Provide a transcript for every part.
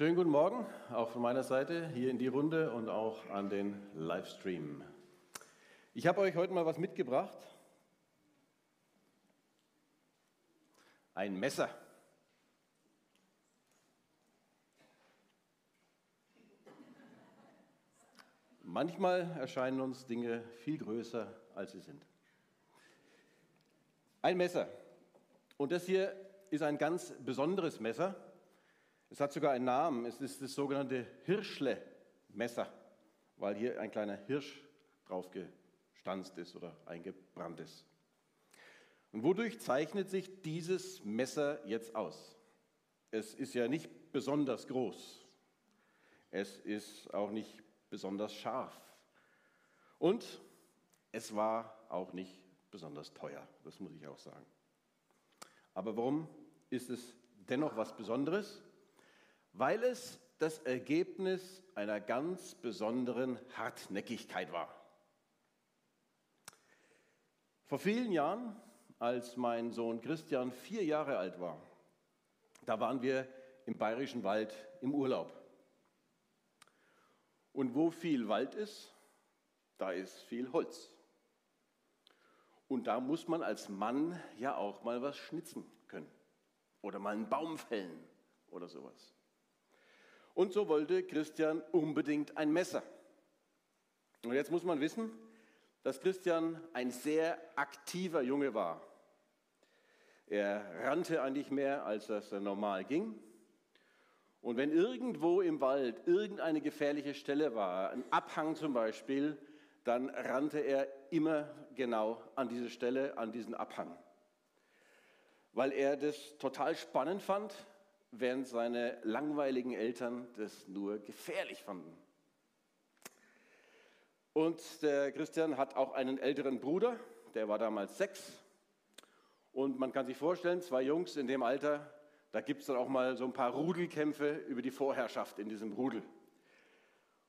Schönen guten Morgen, auch von meiner Seite, hier in die Runde und auch an den Livestream. Ich habe euch heute mal was mitgebracht. Ein Messer. Manchmal erscheinen uns Dinge viel größer, als sie sind. Ein Messer. Und das hier ist ein ganz besonderes Messer. Es hat sogar einen Namen. Es ist das sogenannte Hirschle-Messer, weil hier ein kleiner Hirsch drauf gestanzt ist oder eingebrannt ist. Und wodurch zeichnet sich dieses Messer jetzt aus? Es ist ja nicht besonders groß. Es ist auch nicht besonders scharf. Und es war auch nicht besonders teuer, das muss ich auch sagen. Aber warum ist es dennoch was Besonderes? Weil es das Ergebnis einer ganz besonderen Hartnäckigkeit war. Vor vielen Jahren, als mein Sohn Christian vier Jahre alt war, da waren wir im bayerischen Wald im Urlaub. Und wo viel Wald ist, da ist viel Holz. Und da muss man als Mann ja auch mal was schnitzen können oder mal einen Baum fällen oder sowas. Und so wollte Christian unbedingt ein Messer. Und jetzt muss man wissen, dass Christian ein sehr aktiver Junge war. Er rannte eigentlich mehr, als es normal ging. Und wenn irgendwo im Wald irgendeine gefährliche Stelle war, ein Abhang zum Beispiel, dann rannte er immer genau an diese Stelle, an diesen Abhang. Weil er das total spannend fand, während seine langweiligen Eltern das nur gefährlich fanden. Und der Christian hat auch einen älteren Bruder, der war damals sechs. Und man kann sich vorstellen, zwei Jungs in dem Alter, da gibt es dann auch mal so ein paar Rudelkämpfe über die Vorherrschaft in diesem Rudel.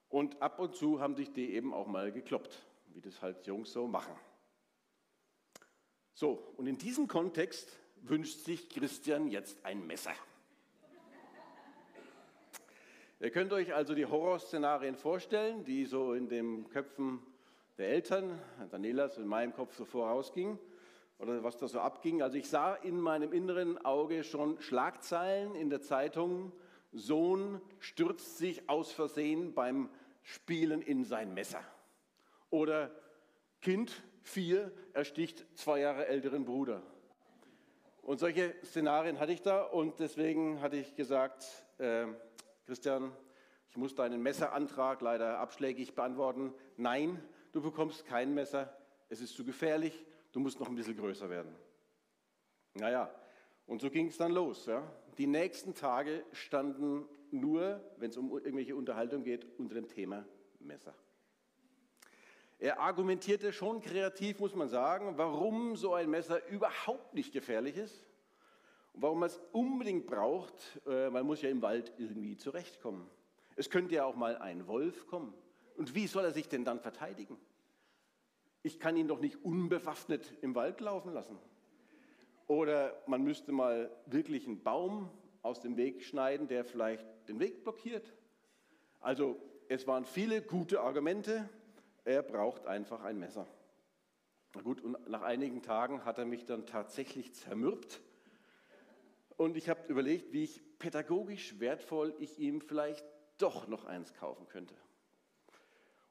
Und ab und zu haben sich die eben auch mal gekloppt, wie das halt Jungs so machen. So, und in diesem Kontext wünscht sich Christian jetzt ein Messer. Ihr könnt euch also die Horrorszenarien vorstellen, die so in den Köpfen der Eltern, Danielas in meinem Kopf so vorausgingen oder was da so abging. Also ich sah in meinem inneren Auge schon Schlagzeilen in der Zeitung, Sohn stürzt sich aus Versehen beim Spielen in sein Messer. Oder Kind, vier, ersticht zwei Jahre älteren Bruder. Und solche Szenarien hatte ich da und deswegen hatte ich gesagt, äh, Christian, ich muss deinen Messerantrag leider abschlägig beantworten. Nein, du bekommst kein Messer, es ist zu gefährlich, du musst noch ein bisschen größer werden. Naja, und so ging es dann los. Ja. Die nächsten Tage standen nur, wenn es um irgendwelche Unterhaltung geht, unter dem Thema Messer. Er argumentierte schon kreativ, muss man sagen, warum so ein Messer überhaupt nicht gefährlich ist und warum man es unbedingt braucht. Äh, man muss ja im Wald irgendwie zurechtkommen. Es könnte ja auch mal ein Wolf kommen. Und wie soll er sich denn dann verteidigen? Ich kann ihn doch nicht unbewaffnet im Wald laufen lassen. Oder man müsste mal wirklich einen Baum aus dem Weg schneiden, der vielleicht den Weg blockiert. Also es waren viele gute Argumente. Er braucht einfach ein Messer. Na gut, und nach einigen Tagen hat er mich dann tatsächlich zermürbt. Und ich habe überlegt, wie ich pädagogisch wertvoll ich ihm vielleicht doch noch eins kaufen könnte.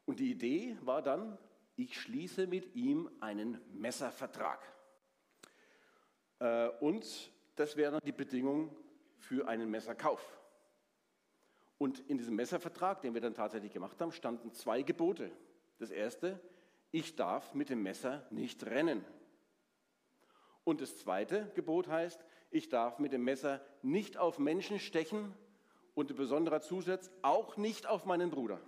Und die Idee war dann, ich schließe mit ihm einen Messervertrag. Äh, und das wäre dann die Bedingung für einen Messerkauf. Und in diesem Messervertrag, den wir dann tatsächlich gemacht haben, standen zwei Gebote. Das erste, ich darf mit dem Messer nicht rennen. Und das zweite Gebot heißt, ich darf mit dem Messer nicht auf Menschen stechen und ein besonderer Zusatz, auch nicht auf meinen Bruder.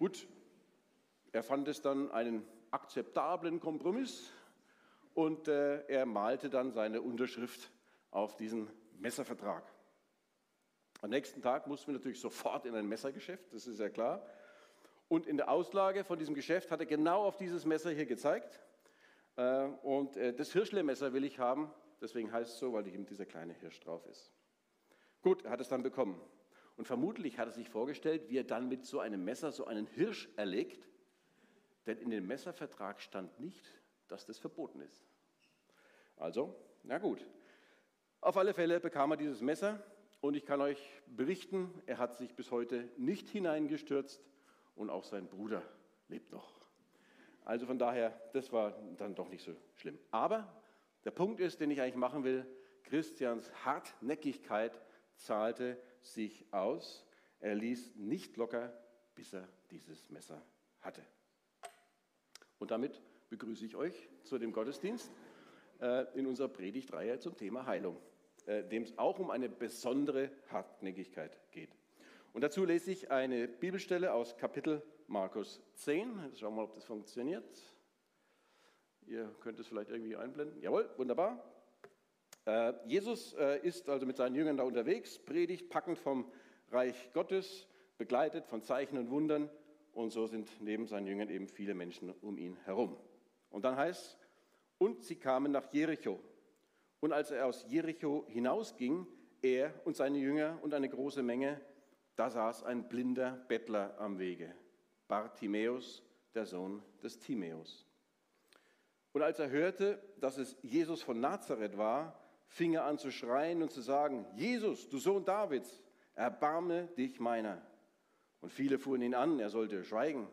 Gut, er fand es dann einen akzeptablen Kompromiss und äh, er malte dann seine Unterschrift auf diesen Messervertrag. Am nächsten Tag mussten wir natürlich sofort in ein Messergeschäft, das ist ja klar. Und in der Auslage von diesem Geschäft hat er genau auf dieses Messer hier gezeigt. Äh, und äh, das Hirschle-Messer will ich haben, deswegen heißt es so, weil eben dieser kleine Hirsch drauf ist. Gut, er hat es dann bekommen. Und vermutlich hat er sich vorgestellt, wie er dann mit so einem Messer so einen Hirsch erlegt, denn in dem Messervertrag stand nicht, dass das verboten ist. Also, na gut. Auf alle Fälle bekam er dieses Messer und ich kann euch berichten, er hat sich bis heute nicht hineingestürzt und auch sein Bruder lebt noch. Also von daher, das war dann doch nicht so schlimm. Aber der Punkt ist, den ich eigentlich machen will, Christians Hartnäckigkeit zahlte sich aus. Er ließ nicht locker, bis er dieses Messer hatte. Und damit begrüße ich euch zu dem Gottesdienst äh, in unserer Predigtreihe zum Thema Heilung, äh, dem es auch um eine besondere Hartnäckigkeit geht. Und dazu lese ich eine Bibelstelle aus Kapitel Markus 10. Jetzt schauen wir mal, ob das funktioniert. Ihr könnt es vielleicht irgendwie einblenden. Jawohl, wunderbar. Äh, Jesus äh, ist also mit seinen Jüngern da unterwegs, predigt packend vom Reich Gottes, begleitet von Zeichen und Wundern. Und so sind neben seinen Jüngern eben viele Menschen um ihn herum. Und dann heißt und sie kamen nach Jericho. Und als er aus Jericho hinausging, er und seine Jünger und eine große Menge, da saß ein blinder Bettler am Wege, Bartimäus, der Sohn des Timäus. Und als er hörte, dass es Jesus von Nazareth war, fing er an zu schreien und zu sagen, Jesus, du Sohn Davids, erbarme dich meiner. Und viele fuhren ihn an, er sollte schweigen.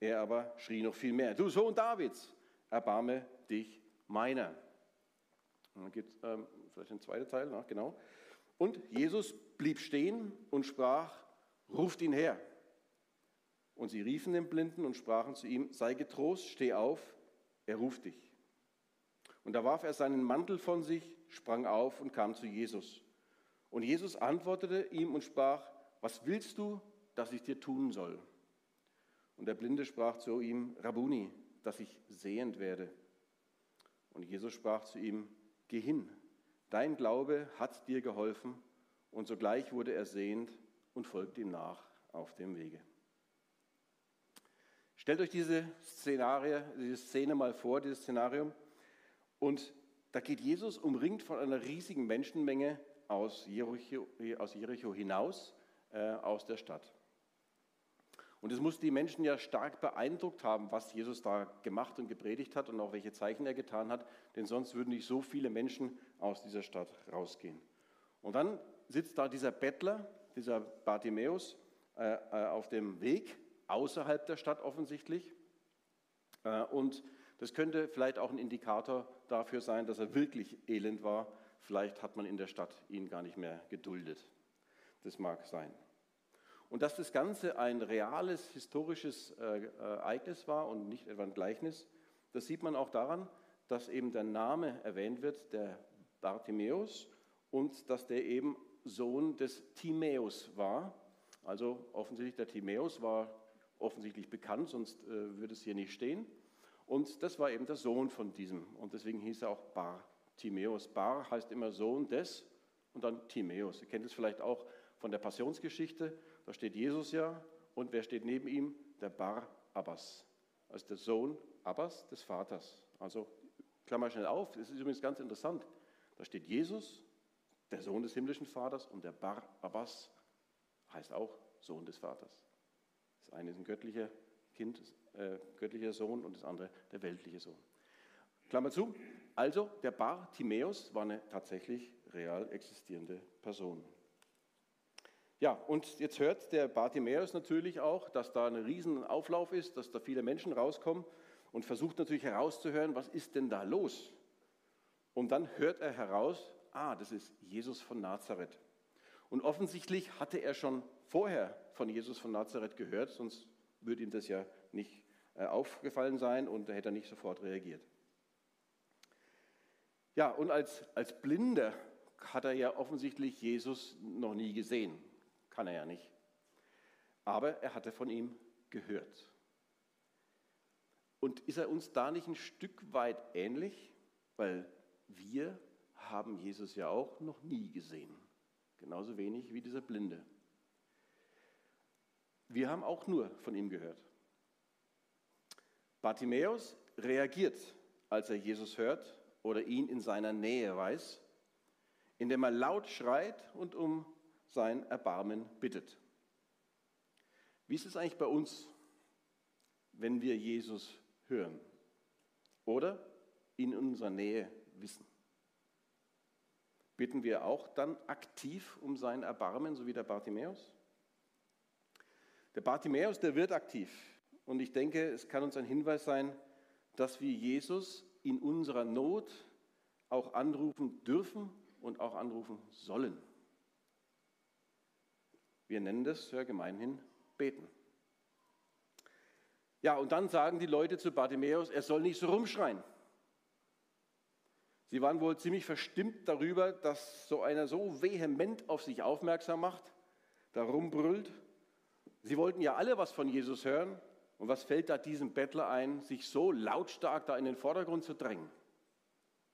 Er aber schrie noch viel mehr, du Sohn Davids, erbarme dich meiner. Und dann gibt es ähm, vielleicht ein zweiter Teil, na, genau. Und Jesus blieb stehen und sprach, ruft ihn her. Und sie riefen den Blinden und sprachen zu ihm, sei getrost, steh auf, er ruft dich. Und da warf er seinen Mantel von sich, sprang auf und kam zu Jesus. Und Jesus antwortete ihm und sprach, was willst du, dass ich dir tun soll? Und der Blinde sprach zu ihm, Rabuni, dass ich sehend werde. Und Jesus sprach zu ihm, geh hin, dein Glaube hat dir geholfen. Und sogleich wurde er sehend und folgte ihm nach auf dem Wege. Stellt euch diese Szenarie, diese Szene mal vor, dieses Szenarium. Und da geht Jesus umringt von einer riesigen Menschenmenge aus Jericho, aus Jericho hinaus, äh, aus der Stadt. Und es muss die Menschen ja stark beeindruckt haben, was Jesus da gemacht und gepredigt hat und auch welche Zeichen er getan hat, denn sonst würden nicht so viele Menschen aus dieser Stadt rausgehen. Und dann sitzt da dieser Bettler, dieser Bartimäus, äh, äh auf dem Weg außerhalb der Stadt offensichtlich. Äh, und das könnte vielleicht auch ein Indikator dafür sein, dass er wirklich elend war. Vielleicht hat man in der Stadt ihn gar nicht mehr geduldet. Das mag sein. Und dass das Ganze ein reales historisches äh, Ereignis war und nicht etwa ein Gleichnis, das sieht man auch daran, dass eben der Name erwähnt wird, der Bartimäus, und dass der eben Sohn des Timäus war. Also offensichtlich der Timäus war offensichtlich bekannt, sonst äh, würde es hier nicht stehen. Und das war eben der Sohn von diesem. Und deswegen hieß er auch Bar Timäus. Bar heißt immer Sohn des und dann Timäus. Ihr kennt es vielleicht auch von der Passionsgeschichte. Da steht Jesus ja und wer steht neben ihm? Der Bar Abbas. Also der Sohn Abbas des Vaters. Also klammer schnell auf, es ist übrigens ganz interessant. Da steht Jesus, der Sohn des himmlischen Vaters und der Bar Abbas heißt auch Sohn des Vaters. Das eine ist ein göttlicher Kind, äh, göttlicher Sohn und das andere der weltliche Sohn. Klammer zu. Also der Bar Timäus war eine tatsächlich real existierende Person. Ja, und jetzt hört der Bartimäus natürlich auch, dass da ein riesen Auflauf ist, dass da viele Menschen rauskommen und versucht natürlich herauszuhören, was ist denn da los? Und dann hört er heraus, ah, das ist Jesus von Nazareth. Und offensichtlich hatte er schon vorher von Jesus von Nazareth gehört, sonst würde ihm das ja nicht äh, aufgefallen sein und er hätte nicht sofort reagiert. Ja, und als, als Blinder hat er ja offensichtlich Jesus noch nie gesehen. Kann er ja nicht. Aber er hatte von ihm gehört. Und ist er uns da nicht ein Stück weit ähnlich? Weil wir haben Jesus ja auch noch nie gesehen. Genauso wenig wie dieser Blinde. Wir haben auch nur von ihm gehört. Bartimäus reagiert, als er Jesus hört oder ihn in seiner Nähe weiß, indem er laut schreit und um sein Erbarmen bittet. Wie ist es eigentlich bei uns, wenn wir Jesus hören oder in unserer Nähe wissen? Bitten wir auch dann aktiv um sein Erbarmen, so wie der Bartimäus? Der Bartimäus, der wird aktiv. Und ich denke, es kann uns ein Hinweis sein, dass wir Jesus in unserer Not auch anrufen dürfen und auch anrufen sollen. Wir nennen das ja gemeinhin beten. Ja, und dann sagen die Leute zu Bartimäus, er soll nicht so rumschreien. Sie waren wohl ziemlich verstimmt darüber, dass so einer so vehement auf sich aufmerksam macht, da rumbrüllt. Sie wollten ja alle was von Jesus hören. Und was fällt da diesem Bettler ein, sich so lautstark da in den Vordergrund zu drängen?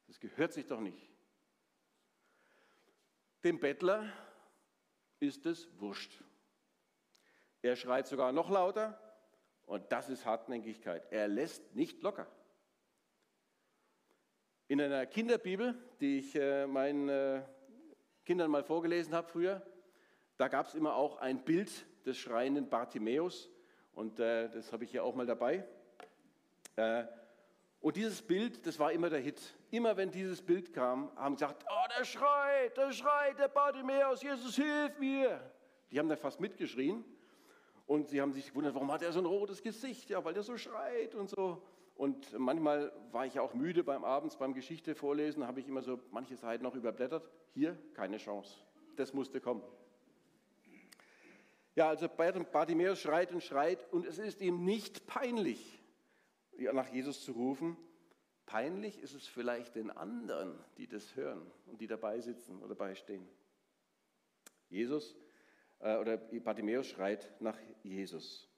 Das gehört sich doch nicht. Dem Bettler ist es wurscht. Er schreit sogar noch lauter und das ist Hartnäckigkeit. Er lässt nicht locker. In einer Kinderbibel, die ich äh, meinen äh, Kindern mal vorgelesen habe früher, da gab es immer auch ein Bild des schreienden Bartimäus und äh, das habe ich hier auch mal dabei. Und dieses Bild, das war immer der Hit. Immer wenn dieses Bild kam, haben sie gesagt, oh, der schreit, der schreit, der Bartimäus, Jesus, hilf mir. Die haben da fast mitgeschrien und sie haben sich gewundert, warum hat er so ein rotes Gesicht? Ja, weil er so schreit und so. Und manchmal war ich auch müde beim Abends, beim Geschichte vorlesen, habe ich immer so manche Seiten noch überblättert. Hier keine Chance. Das musste kommen. Ja, also Bartimäus schreit und schreit und es ist ihm nicht peinlich, nach Jesus zu rufen. Peinlich ist es vielleicht den anderen, die das hören und die dabei sitzen oder beistehen. Jesus äh, oder Bartimäus schreit nach Jesus.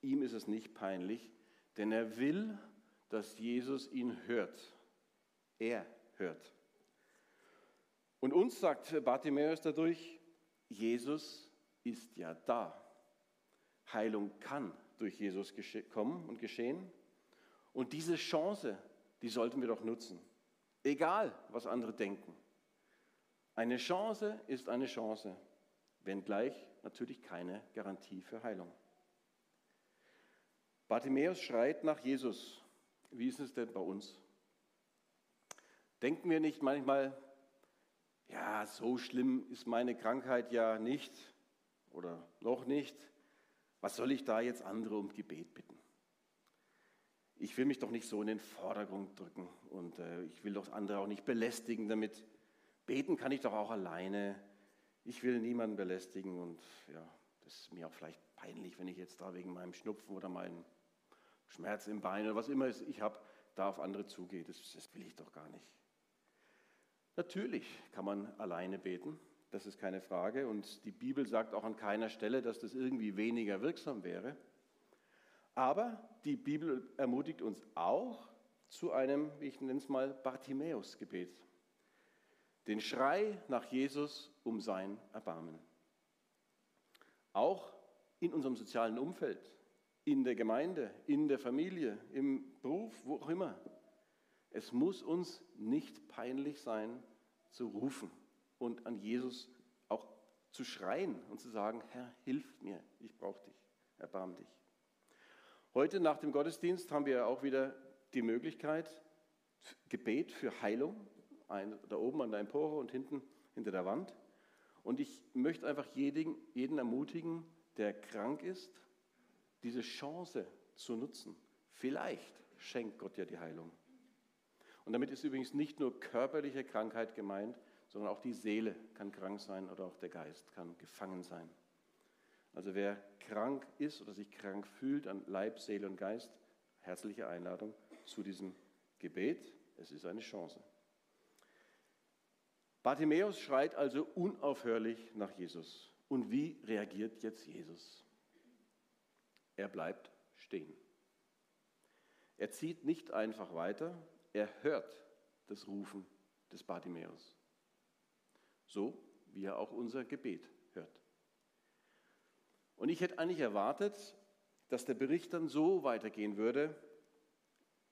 Ihm ist es nicht peinlich, denn er will, dass Jesus ihn hört. Er hört. Und uns sagt Bartimäus dadurch, Jesus ist ja da. Heilung kann durch Jesus kommen und geschehen. Und diese Chance, die sollten wir doch nutzen. Egal, was andere denken. Eine Chance ist eine Chance, wenngleich natürlich keine Garantie für Heilung. Bartimäus schreit nach Jesus. Wie ist es denn bei uns? Denken wir nicht manchmal, ja, so schlimm ist meine Krankheit ja nicht oder noch nicht. Was soll ich da jetzt andere um Gebet bitten? Ich will mich doch nicht so in den Vordergrund drücken und äh, ich will doch andere auch nicht belästigen damit. Beten kann ich doch auch alleine. Ich will niemanden belästigen und ja, das ist mir auch vielleicht peinlich, wenn ich jetzt da wegen meinem Schnupfen oder meinem Schmerz im Bein oder was immer ich habe, da auf andere zugehe. Das, das will ich doch gar nicht. Natürlich kann man alleine beten, das ist keine Frage. Und die Bibel sagt auch an keiner Stelle, dass das irgendwie weniger wirksam wäre. Aber die Bibel ermutigt uns auch zu einem, wie ich nenne es mal, Bartimäus-Gebet. Den Schrei nach Jesus um sein Erbarmen. Auch in unserem sozialen Umfeld in der Gemeinde, in der Familie, im Beruf, wo auch immer. Es muss uns nicht peinlich sein, zu rufen und an Jesus auch zu schreien und zu sagen, Herr, hilf mir, ich brauche dich, erbarm dich. Heute nach dem Gottesdienst haben wir auch wieder die Möglichkeit, Gebet für Heilung, da oben an der Empore und hinten hinter der Wand. Und ich möchte einfach jeden, jeden ermutigen, der krank ist, diese Chance zu nutzen. Vielleicht schenkt Gott ja die Heilung. Und damit ist übrigens nicht nur körperliche Krankheit gemeint, sondern auch die Seele kann krank sein oder auch der Geist kann gefangen sein. Also wer krank ist oder sich krank fühlt an Leib, Seele und Geist, herzliche Einladung zu diesem Gebet. Es ist eine Chance. Bartimäus schreit also unaufhörlich nach Jesus. Und wie reagiert jetzt Jesus? Er bleibt stehen. Er zieht nicht einfach weiter, er hört das Rufen des Bartimäus. So wie er auch unser Gebet hört. Und ich hätte eigentlich erwartet, dass der Bericht dann so weitergehen würde,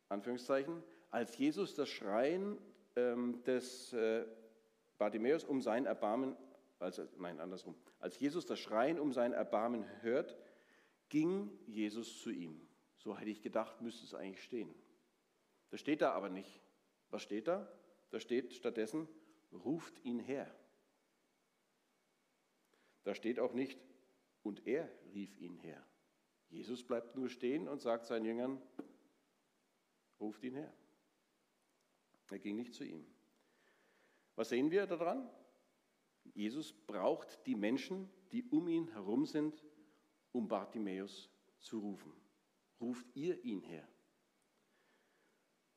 Anführungszeichen, als Jesus das Schreien ähm, des äh, Bartimäus um sein Erbarmen als, nein, andersrum, als Jesus das Schreien um sein Erbarmen hört, ging Jesus zu ihm. So hätte ich gedacht, müsste es eigentlich stehen. Das steht da aber nicht. Was steht da? Da steht stattdessen, ruft ihn her. Da steht auch nicht, und er rief ihn her. Jesus bleibt nur stehen und sagt seinen Jüngern, ruft ihn her. Er ging nicht zu ihm. Was sehen wir daran? Jesus braucht die Menschen, die um ihn herum sind, um Bartimäus zu rufen. Ruft ihr ihn her.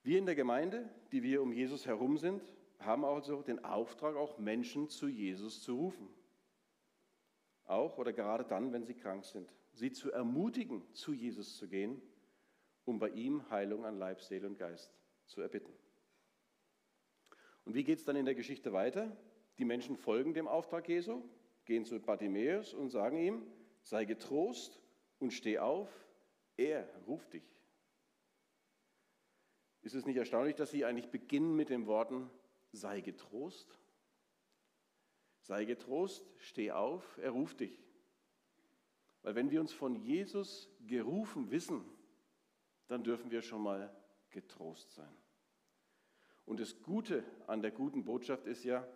Wir in der Gemeinde, die wir um Jesus herum sind, haben also den Auftrag, auch Menschen zu Jesus zu rufen. Auch oder gerade dann, wenn sie krank sind. Sie zu ermutigen, zu Jesus zu gehen, um bei ihm Heilung an Leib, Seele und Geist zu erbitten. Und wie geht es dann in der Geschichte weiter? Die Menschen folgen dem Auftrag Jesu, gehen zu Bartimäus und sagen ihm, sei getrost und steh auf, er ruft dich. Ist es nicht erstaunlich, dass sie eigentlich beginnen mit den Worten, sei getrost? Sei getrost, steh auf, er ruft dich. Weil wenn wir uns von Jesus gerufen wissen, dann dürfen wir schon mal getrost sein. Und das Gute an der guten Botschaft ist ja,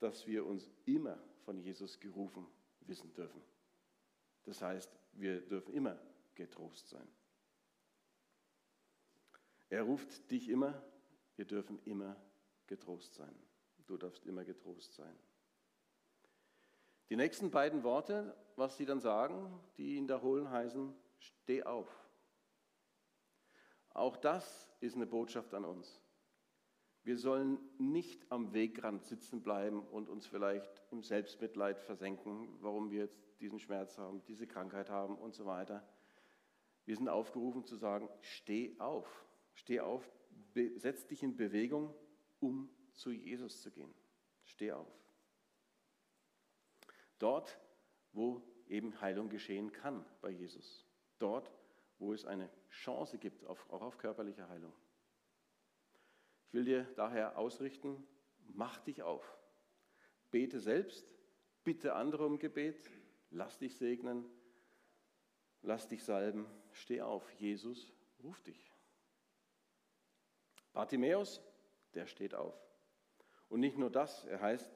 dass wir uns immer von Jesus gerufen wissen dürfen. Das heißt, wir dürfen immer getrost sein. Er ruft dich immer, wir dürfen immer getrost sein. Du darfst immer getrost sein. Die nächsten beiden Worte, was sie dann sagen, die ihn da holen, heißen, steh auf. Auch das ist eine Botschaft an uns. Wir sollen nicht am Wegrand sitzen bleiben und uns vielleicht im Selbstmitleid versenken, warum wir jetzt diesen Schmerz haben, diese Krankheit haben und so weiter. Wir sind aufgerufen zu sagen, steh auf, steh auf, setz dich in Bewegung, um zu Jesus zu gehen. Steh auf. Dort, wo eben Heilung geschehen kann bei Jesus. Dort, wo es eine Chance gibt, auch auf körperliche Heilung. Ich will dir daher ausrichten, mach dich auf. Bete selbst, bitte andere um Gebet, lass dich segnen, lass dich salben, steh auf. Jesus ruft dich. Bartimäus, der steht auf. Und nicht nur das, er heißt,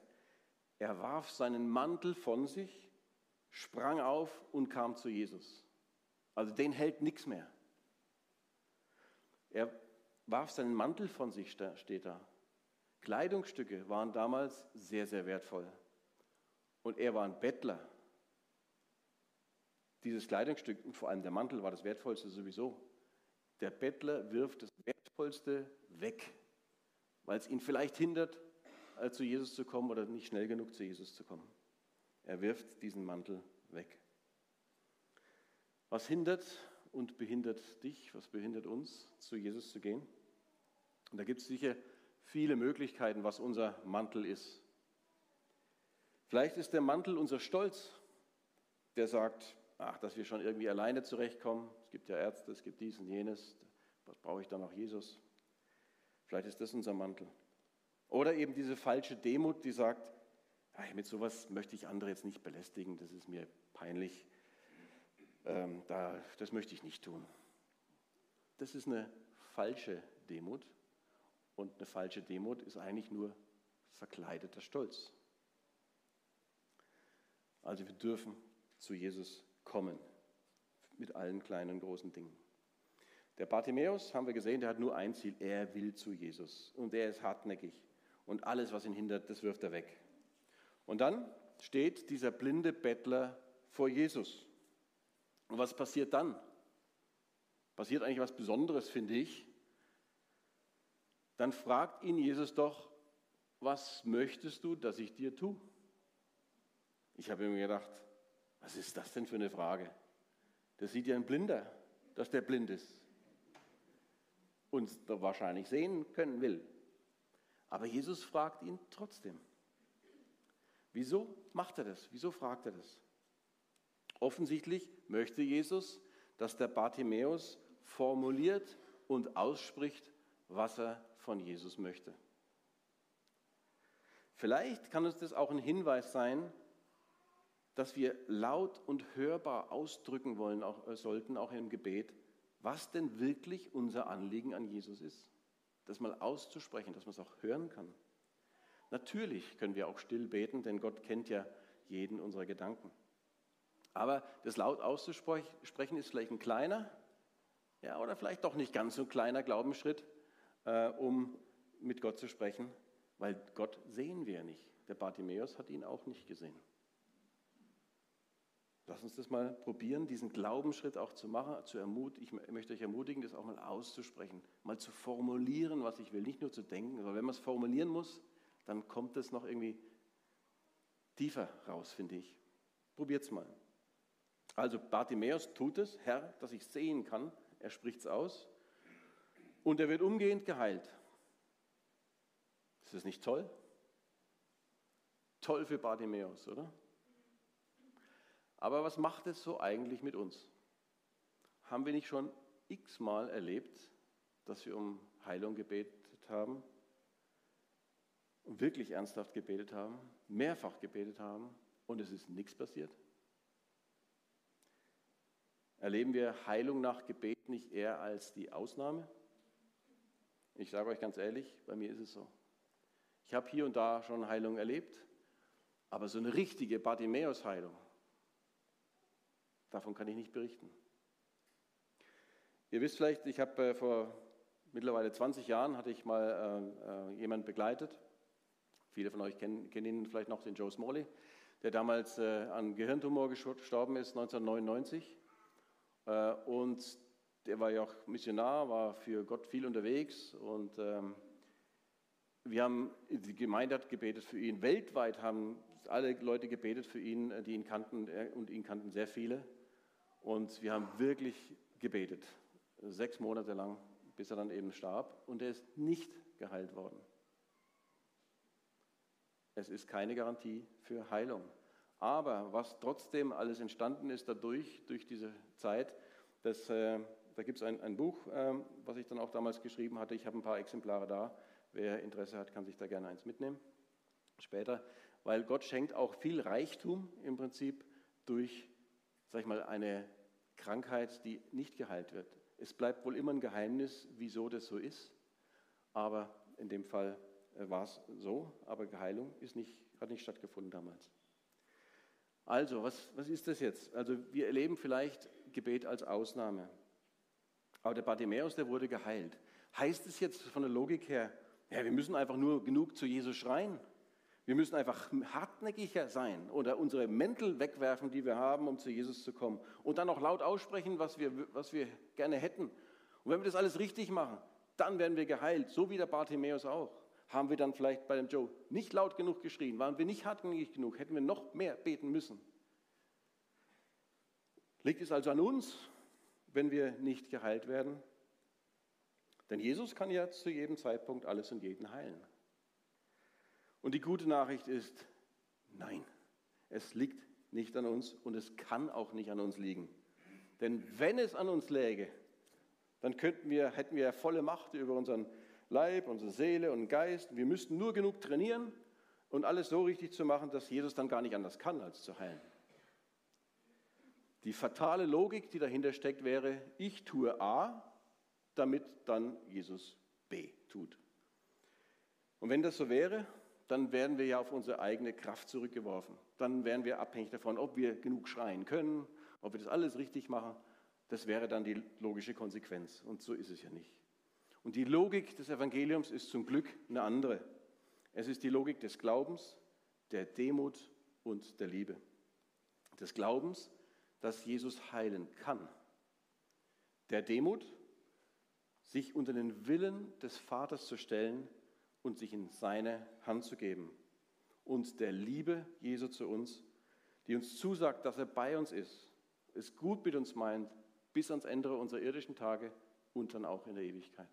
er warf seinen Mantel von sich, sprang auf und kam zu Jesus. Also den hält nichts mehr. Er warf seinen Mantel von sich, steht da. Kleidungsstücke waren damals sehr, sehr wertvoll. Und er war ein Bettler. Dieses Kleidungsstück und vor allem der Mantel war das Wertvollste sowieso. Der Bettler wirft das Wertvollste weg, weil es ihn vielleicht hindert, äh, zu Jesus zu kommen oder nicht schnell genug zu Jesus zu kommen. Er wirft diesen Mantel weg. Was hindert und behindert dich, was behindert uns, zu Jesus zu gehen? Und da gibt es sicher viele Möglichkeiten, was unser Mantel ist. Vielleicht ist der Mantel unser Stolz, der sagt, ach, dass wir schon irgendwie alleine zurechtkommen. Es gibt ja Ärzte, es gibt dies und jenes. Was brauche ich dann noch Jesus? Vielleicht ist das unser Mantel. Oder eben diese falsche Demut, die sagt, ach, mit sowas möchte ich andere jetzt nicht belästigen, das ist mir peinlich. Ähm, da, das möchte ich nicht tun. Das ist eine falsche Demut. Und eine falsche Demut ist eigentlich nur verkleideter Stolz. Also wir dürfen zu Jesus kommen mit allen kleinen und großen Dingen. Der Bartimäus, haben wir gesehen, der hat nur ein Ziel, er will zu Jesus und er ist hartnäckig und alles, was ihn hindert, das wirft er weg. Und dann steht dieser blinde Bettler vor Jesus. Und was passiert dann? Passiert eigentlich was Besonderes, finde ich dann fragt ihn Jesus doch, was möchtest du, dass ich dir tue? Ich habe mir gedacht, was ist das denn für eine Frage? Das sieht ja ein Blinder, dass der blind ist und wahrscheinlich sehen können will. Aber Jesus fragt ihn trotzdem. Wieso macht er das? Wieso fragt er das? Offensichtlich möchte Jesus, dass der Bartimäus formuliert und ausspricht, was er von Jesus möchte. Vielleicht kann uns das auch ein Hinweis sein, dass wir laut und hörbar ausdrücken wollen, auch, äh, sollten, auch im Gebet, was denn wirklich unser Anliegen an Jesus ist. Das mal auszusprechen, dass man es auch hören kann. Natürlich können wir auch still beten, denn Gott kennt ja jeden unserer Gedanken. Aber das laut auszusprechen ist vielleicht ein kleiner, ja, oder vielleicht doch nicht ganz so ein kleiner Glaubensschritt, äh, um mit Gott zu sprechen, weil Gott sehen wir nicht. Der Bartimäus hat ihn auch nicht gesehen. Lass uns das mal probieren, diesen Glaubensschritt auch zu machen. Zu ermut ich möchte euch ermutigen, das auch mal auszusprechen, mal zu formulieren, was ich will, nicht nur zu denken. Aber wenn man es formulieren muss, dann kommt es noch irgendwie tiefer raus, finde ich. Probiert es mal. Also Bartimäus tut es, Herr, dass ich sehen kann. Er spricht es aus. Und er wird umgehend geheilt. Ist das nicht toll? Toll für Bartimäus, oder? Aber was macht es so eigentlich mit uns? Haben wir nicht schon x-mal erlebt, dass wir um Heilung gebetet haben? Wirklich ernsthaft gebetet haben, mehrfach gebetet haben und es ist nichts passiert? Erleben wir Heilung nach Gebet nicht eher als die Ausnahme? Ich sage euch ganz ehrlich, bei mir ist es so. Ich habe hier und da schon Heilung erlebt, aber so eine richtige Bartimäus-Heilung, davon kann ich nicht berichten. Ihr wisst vielleicht, ich habe äh, vor mittlerweile 20 Jahren hatte ich mal äh, äh, jemanden begleitet. Viele von euch kennen, kennen ihn vielleicht noch, den Joe Smalley, der damals an Gehirntumor gestorben ist, 1999. Äh, und der war ja auch Missionar, war für Gott viel unterwegs und ähm, wir haben, die Gemeinde hat gebetet für ihn. Weltweit haben alle Leute gebetet für ihn, die ihn kannten und ihn kannten sehr viele. Und wir haben wirklich gebetet, sechs Monate lang, bis er dann eben starb. Und er ist nicht geheilt worden. Es ist keine Garantie für Heilung. Aber was trotzdem alles entstanden ist dadurch, durch diese Zeit, das, äh, da gibt es ein, ein Buch, äh, was ich dann auch damals geschrieben hatte. Ich habe ein paar Exemplare da. Wer Interesse hat, kann sich da gerne eins mitnehmen. Später, weil Gott schenkt auch viel Reichtum im Prinzip durch, sag ich mal, eine Krankheit, die nicht geheilt wird. Es bleibt wohl immer ein Geheimnis, wieso das so ist. Aber in dem Fall äh, war es so, aber Heilung nicht, hat nicht stattgefunden damals. Also, was, was ist das jetzt? Also, wir erleben vielleicht Gebet als Ausnahme. Aber der Bartimäus, der wurde geheilt. Heißt es jetzt von der Logik her, ja, wir müssen einfach nur genug zu Jesus schreien? Wir müssen einfach hartnäckiger sein oder unsere Mäntel wegwerfen, die wir haben, um zu Jesus zu kommen. Und dann auch laut aussprechen, was wir, was wir gerne hätten. Und wenn wir das alles richtig machen, dann werden wir geheilt, so wie der Bartimäus auch. Haben wir dann vielleicht bei dem Joe nicht laut genug geschrien? Waren wir nicht hartnäckig genug? Hätten wir noch mehr beten müssen? Liegt es also an uns, wenn wir nicht geheilt werden? Denn Jesus kann ja zu jedem Zeitpunkt alles und jeden heilen. Und die gute Nachricht ist, nein, es liegt nicht an uns und es kann auch nicht an uns liegen. Denn wenn es an uns läge, dann könnten wir, hätten wir volle Macht über unseren Leib, unsere Seele und Geist. Wir müssten nur genug trainieren und alles so richtig zu machen, dass Jesus dann gar nicht anders kann, als zu heilen. Die fatale Logik, die dahinter steckt, wäre, ich tue A, damit dann Jesus B tut. Und wenn das so wäre, dann werden wir ja auf unsere eigene Kraft zurückgeworfen. Dann wären wir abhängig davon, ob wir genug schreien können, ob wir das alles richtig machen. Das wäre dann die logische Konsequenz. Und so ist es ja nicht. Und die Logik des Evangeliums ist zum Glück eine andere. Es ist die Logik des Glaubens, der Demut und der Liebe. Des Glaubens, dass Jesus heilen kann. Der Demut, sich unter den Willen des Vaters zu stellen und sich in seine Hand zu geben. Und der Liebe Jesu zu uns, die uns zusagt, dass er bei uns ist, es gut mit uns meint, bis ans Ende unserer irdischen Tage und dann auch in der Ewigkeit.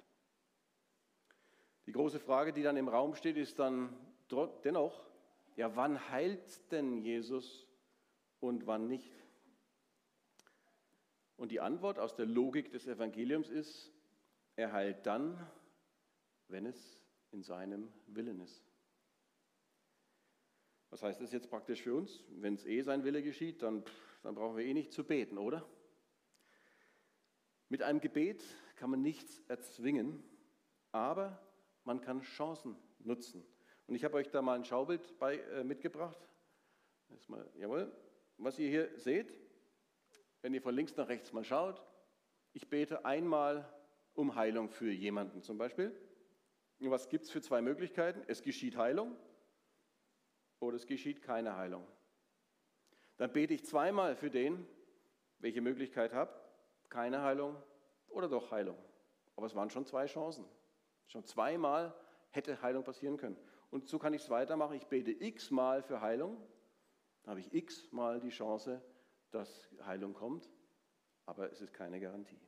Die große Frage, die dann im Raum steht, ist dann dennoch, ja, wann heilt denn Jesus und wann nicht? Und die Antwort aus der Logik des Evangeliums ist, er heilt dann, wenn es in seinem Willen ist. Was heißt das jetzt praktisch für uns? Wenn es eh sein Wille geschieht, dann, dann brauchen wir eh nicht zu beten, oder? Mit einem Gebet kann man nichts erzwingen, aber man kann Chancen nutzen. Und ich habe euch da mal ein Schaubild bei, äh, mitgebracht. Mal, jawohl, was ihr hier seht, wenn ihr von links nach rechts mal schaut, ich bete einmal um Heilung für jemanden zum Beispiel. Und was gibt es für zwei Möglichkeiten? Es geschieht Heilung oder es geschieht keine Heilung. Dann bete ich zweimal für den, welche Möglichkeit habe, keine Heilung oder doch Heilung. Aber es waren schon zwei Chancen. Schon zweimal hätte Heilung passieren können. Und so kann ich es weitermachen. Ich bete x-mal für Heilung. Dann habe ich x-mal die Chance, dass Heilung kommt. Aber es ist keine Garantie.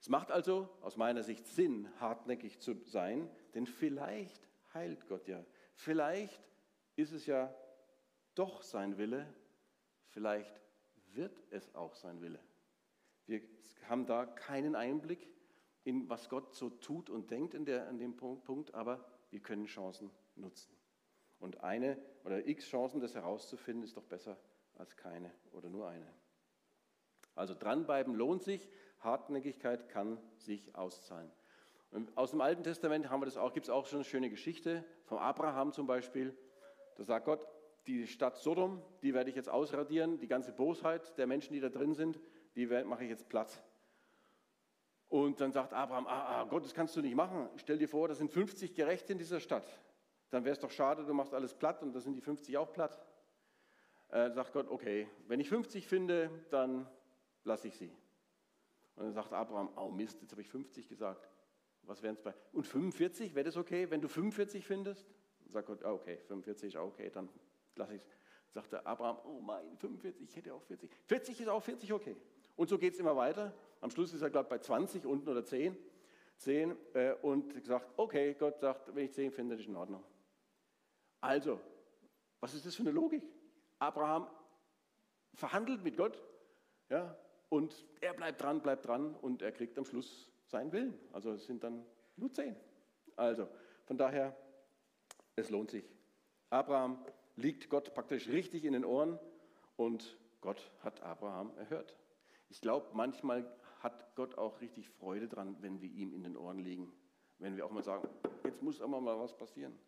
Es macht also aus meiner Sicht Sinn, hartnäckig zu sein, denn vielleicht heilt Gott ja. Vielleicht ist es ja doch sein Wille, vielleicht wird es auch sein Wille. Wir haben da keinen Einblick in was Gott so tut und denkt in der, an dem Punkt, aber wir können Chancen nutzen. Und eine oder x Chancen, das herauszufinden, ist doch besser als keine oder nur eine. Also dranbleiben lohnt sich, Hartnäckigkeit kann sich auszahlen. Und aus dem Alten Testament haben wir das auch, gibt es auch schon eine schöne Geschichte von Abraham zum Beispiel. Da sagt Gott, die Stadt Sodom, die werde ich jetzt ausradieren, die ganze Bosheit der Menschen, die da drin sind, die mache ich jetzt platt. Und dann sagt Abraham, ah, ah, Gott, das kannst du nicht machen. Stell dir vor, da sind 50 Gerechte in dieser Stadt. Dann wäre es doch schade, du machst alles platt und da sind die 50 auch platt. Äh, sagt Gott, okay, wenn ich 50 finde, dann lasse ich sie. Und dann sagt Abraham, oh Mist, jetzt habe ich 50 gesagt. Was wären es bei? Und 45, wäre das okay, wenn du 45 findest? sagt Gott, ah, okay, 45 ist okay, dann lasse ich es. Sagte Abraham, oh mein, 45, ich hätte auch 40. 40 ist auch 40 okay. Und so geht es immer weiter. Am Schluss ist er, glaube ich, bei 20 unten oder 10. 10 äh, und gesagt, okay, Gott sagt, wenn ich 10 finde, das ist in Ordnung. Also, was ist das für eine Logik? Abraham verhandelt mit Gott ja, und er bleibt dran, bleibt dran und er kriegt am Schluss seinen Willen. Also es sind dann nur 10. Also, von daher es lohnt sich. Abraham liegt Gott praktisch richtig in den Ohren und Gott hat Abraham erhört. Ich glaube, manchmal hat Gott auch richtig Freude dran, wenn wir ihm in den Ohren liegen. Wenn wir auch mal sagen, jetzt muss aber mal was passieren.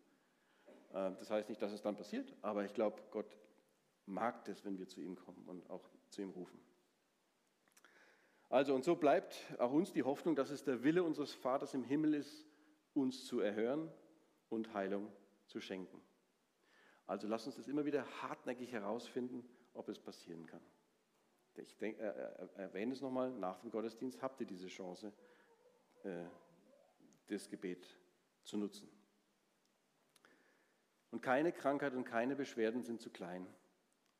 Äh, das heißt nicht, dass es dann passiert, aber ich glaube, Gott mag das, wenn wir zu ihm kommen und auch zu ihm rufen. Also, und so bleibt auch uns die Hoffnung, dass es der Wille unseres Vaters im Himmel ist, uns zu erhören und Heilung zu schenken. Also lasst uns das immer wieder hartnäckig herausfinden, ob es passieren kann. Ich denk, äh, äh, erwähne es nochmal, nach dem Gottesdienst habt ihr diese Chance, äh, das Gebet zu nutzen. Und keine Krankheit und keine Beschwerden sind zu klein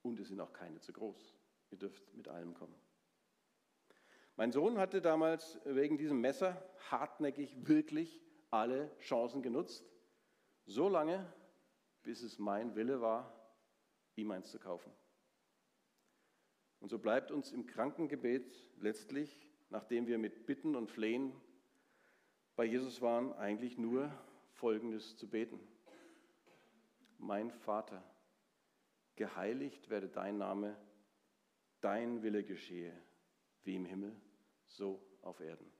und es sind auch keine zu groß. Ihr dürft mit allem kommen. Mein Sohn hatte damals wegen diesem Messer hartnäckig wirklich alle Chancen genutzt so lange, bis es mein Wille war, ihm eins zu kaufen. Und so bleibt uns im Krankengebet letztlich, nachdem wir mit Bitten und Flehen bei Jesus waren, eigentlich nur Folgendes zu beten. Mein Vater, geheiligt werde dein Name, dein Wille geschehe, wie im Himmel, so auf Erden.